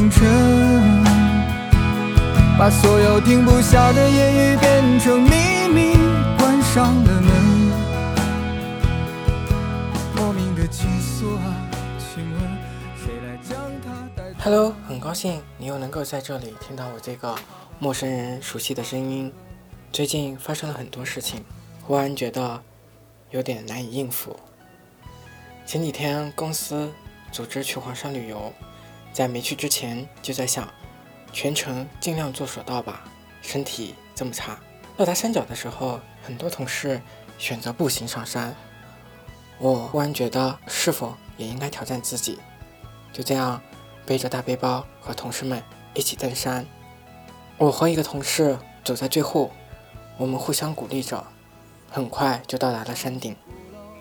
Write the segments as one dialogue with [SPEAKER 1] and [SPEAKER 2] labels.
[SPEAKER 1] 一个清晨，把所有停不下的言语变成秘密，关上了门。莫名的情愫啊，请问谁来将它带走
[SPEAKER 2] ？Hello，很高兴你又能够在这里听到我这个陌生人熟悉的声音。最近发生了很多事情。忽然觉得有点难以应付。前几天公司组织去黄山旅游，在没去之前就在想，全程尽量做索道吧，身体这么差。到达山脚的时候，很多同事选择步行上山，我忽然觉得是否也应该挑战自己？就这样背着大背包和同事们一起登山。我和一个同事走在最后，我们互相鼓励着。很快就到达了山顶，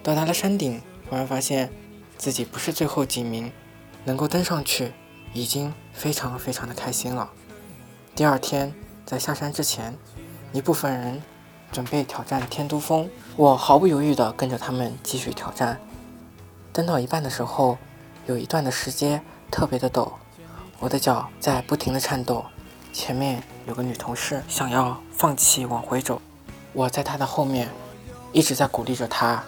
[SPEAKER 2] 到达了山顶，忽然发现自己不是最后几名，能够登上去，已经非常非常的开心了。第二天在下山之前，一部分人准备挑战天都峰，我毫不犹豫地跟着他们继续挑战。登到一半的时候，有一段的石阶特别的陡，我的脚在不停的颤抖，前面有个女同事想要放弃往回走。我在她的后面，一直在鼓励着她。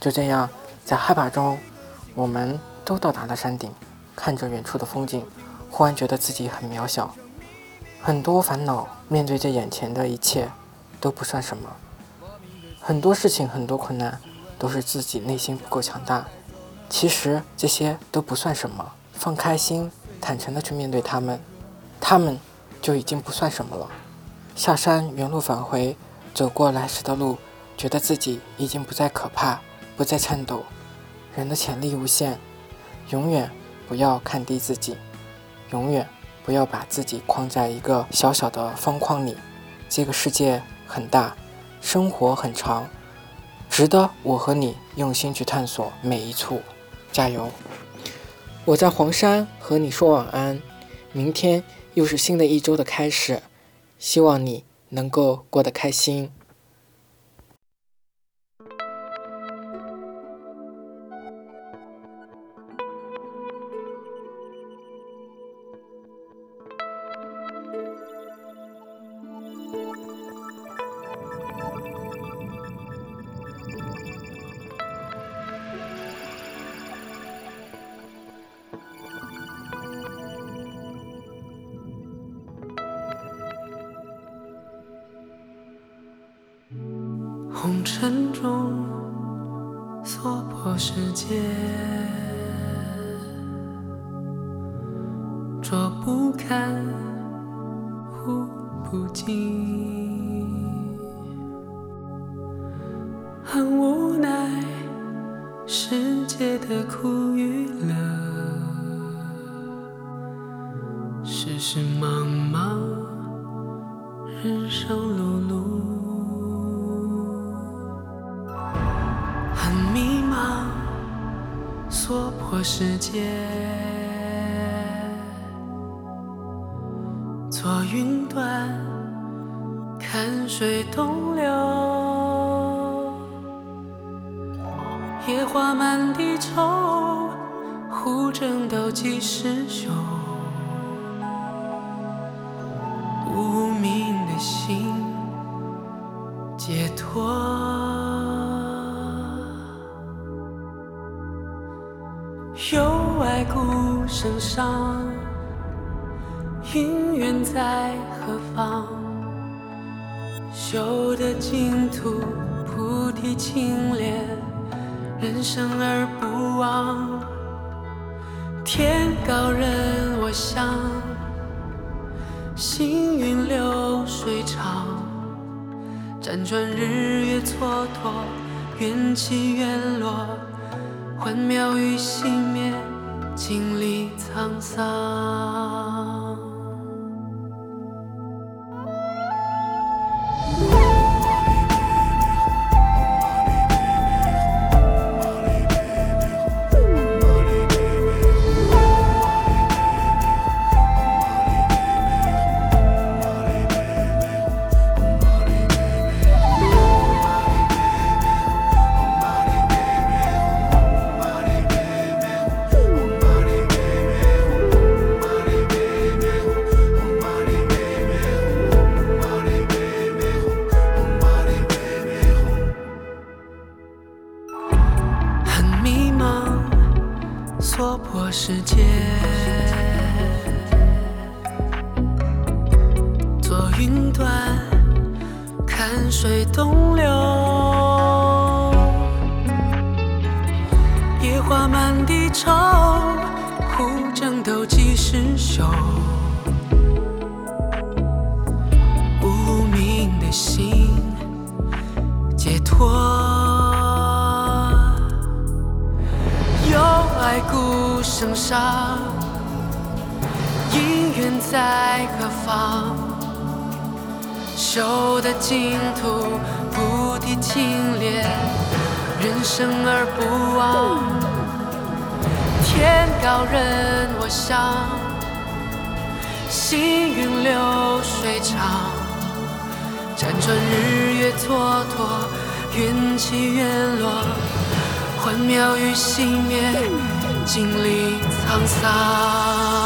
[SPEAKER 2] 就这样，在害怕中，我们都到达了山顶，看着远处的风景，忽然觉得自己很渺小，很多烦恼面对着眼前的一切都不算什么，很多事情、很多困难都是自己内心不够强大。其实这些都不算什么，放开心，坦诚的去面对他们，他们就已经不算什么了。下山，原路返回。走过来时的路，觉得自己已经不再可怕，不再颤抖。人的潜力无限，永远不要看低自己，永远不要把自己框在一个小小的方框里。这个世界很大，生活很长，值得我和你用心去探索每一处。加油！我在黄山和你说晚安。明天又是新的一周的开始，希望你。能够过得开心。
[SPEAKER 3] 红尘中娑婆世界，捉不看，忽不尽，很无奈世界的苦与乐，世事茫茫，锁破世界，坐云端看水东流，野花满地愁，胡争斗几时休？无名的心解脱。外孤身上，姻缘在何方？修得净土，菩提清莲，人生而不忘。天高任我想，行云流水长，辗转日月蹉跎，缘起缘落，幻妙与熄灭，经历沧桑。世间，坐云端看水东流，野花满地愁，护争斗几时休？爱孤身上，姻缘在何方？修得净土，菩提清莲，人生而不忘。天高任我想，行云流水长，辗转日月蹉跎，缘起缘落。幻妙与熄灭，经历沧桑。